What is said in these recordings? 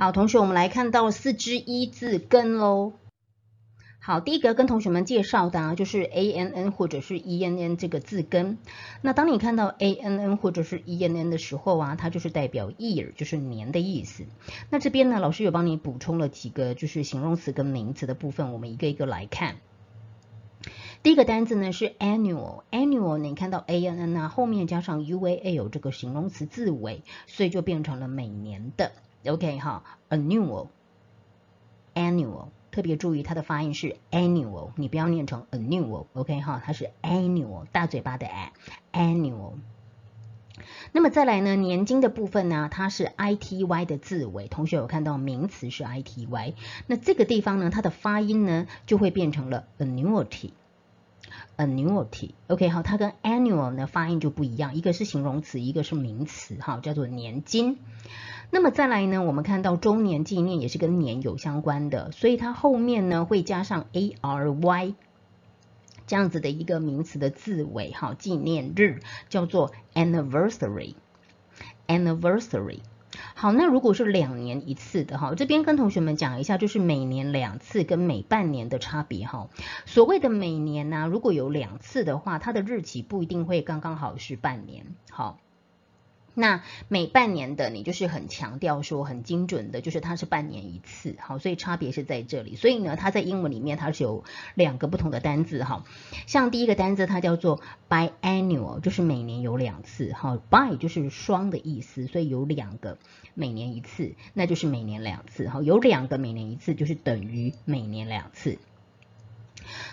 好，同学，我们来看到四之一字根喽。好，第一个跟同学们介绍的啊，就是 a n n 或者是 e n n 这个字根。那当你看到 a n n 或者是 e n n 的时候啊，它就是代表 year，就是年的意思。那这边呢，老师有帮你补充了几个就是形容词跟名词的部分，我们一个一个来看。第一个单字呢是 annual，annual 你看到 a n n 啊，后面加上 u a l 这个形容词字尾，所以就变成了每年的。OK 哈，annual，annual。特别注意它的发音是 annual，你不要念成 annual，OK 哈，它是 annual，大嘴巴的 a，annual。那么再来呢，年金的部分呢，它是 ity 的字尾，同学有看到名词是 ity，那这个地方呢，它的发音呢就会变成了 annuity，annuity，OK 好，它跟 annual 呢发音就不一样，一个是形容词，一个是名词，哈，叫做年金。那么再来呢，我们看到周年纪念也是跟年有相关的，所以它后面呢会加上 a r y 这样子的一个名词的字尾，哈，纪念日叫做 anniversary，anniversary。好，那如果是两年一次的哈，这边跟同学们讲一下，就是每年两次跟每半年的差别哈。所谓的每年呢，如果有两次的话，它的日期不一定会刚刚好是半年，好。那每半年的你就是很强调说很精准的，就是它是半年一次，好，所以差别是在这里。所以呢，它在英文里面它是有两个不同的单字，哈，像第一个单字它叫做 biannual，就是每年有两次，哈，bi 就是双的意思，所以有两个每年一次，那就是每年两次，哈，有两个每年一次就是等于每年两次。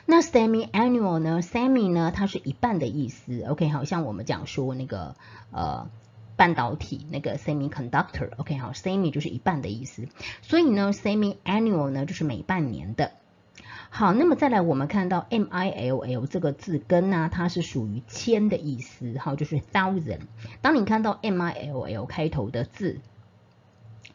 那 semi-annual 呢？semi 呢，它是一半的意思，OK，好像我们讲说那个呃。半导体那个 semiconductor，OK 好，semi 就是一半的意思，所以呢，semi-annual 呢就是每半年的。好，那么再来我们看到 mill 这个字根呢，它是属于千的意思，哈，就是 thousand。当你看到 mill 开头的字。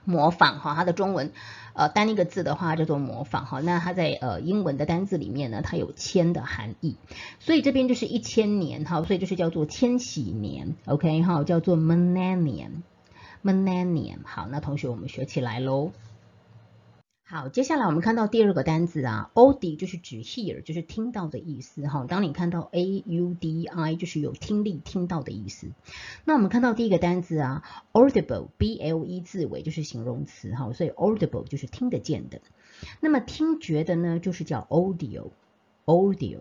模仿哈，它的中文呃单一个字的话叫做模仿哈，那它在呃英文的单字里面呢，它有千的含义，所以这边就是一千年哈，所以就是叫做千禧年，OK 哈，叫做 millennium，millennium，好，那同学我们学起来喽。好，接下来我们看到第二个单字啊，audi 就是指 hear，就是听到的意思哈。当你看到 a u d i，就是有听力、听到的意思。那我们看到第一个单字啊，audible，b l e 字尾就是形容词哈，所以 audible 就是听得见的。那么听觉的呢，就是叫 audio，audio。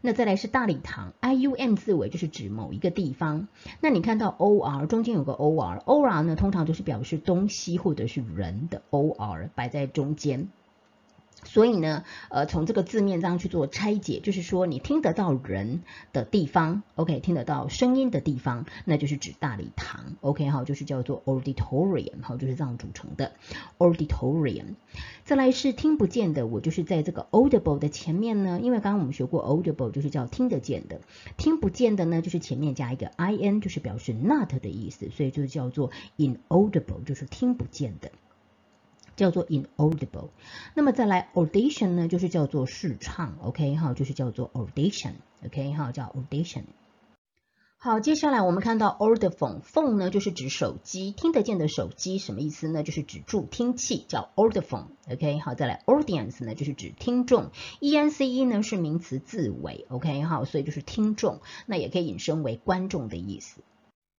那再来是大礼堂，I U M 字尾就是指某一个地方。那你看到 O R 中间有个 O R，O R 呢通常就是表示东西或者是人的 O R 摆在中间。所以呢，呃，从这个字面上去做拆解，就是说你听得到人的地方，OK，听得到声音的地方，那就是指大礼堂，OK，哈，就是叫做 auditorium，好，就是这样组成的 auditorium。再来是听不见的，我就是在这个 audible 的前面呢，因为刚刚我们学过 audible 就是叫听得见的，听不见的呢就是前面加一个 in，就是表示 not 的意思，所以就叫做 inaudible，就是听不见的。叫做 inaudible，那么再来 audition 呢，就是叫做试唱，OK 哈，就是叫做 audition，OK 哈，叫 audition。好，接下来我们看到 audiphone，phone 呢就是指手机，听得见的手机，什么意思呢？就是指助听器，叫 audiphone，OK 好，再来 audience 呢就是指听众，E N C E 呢是名词字尾，OK 好，所以就是听众，那也可以引申为观众的意思。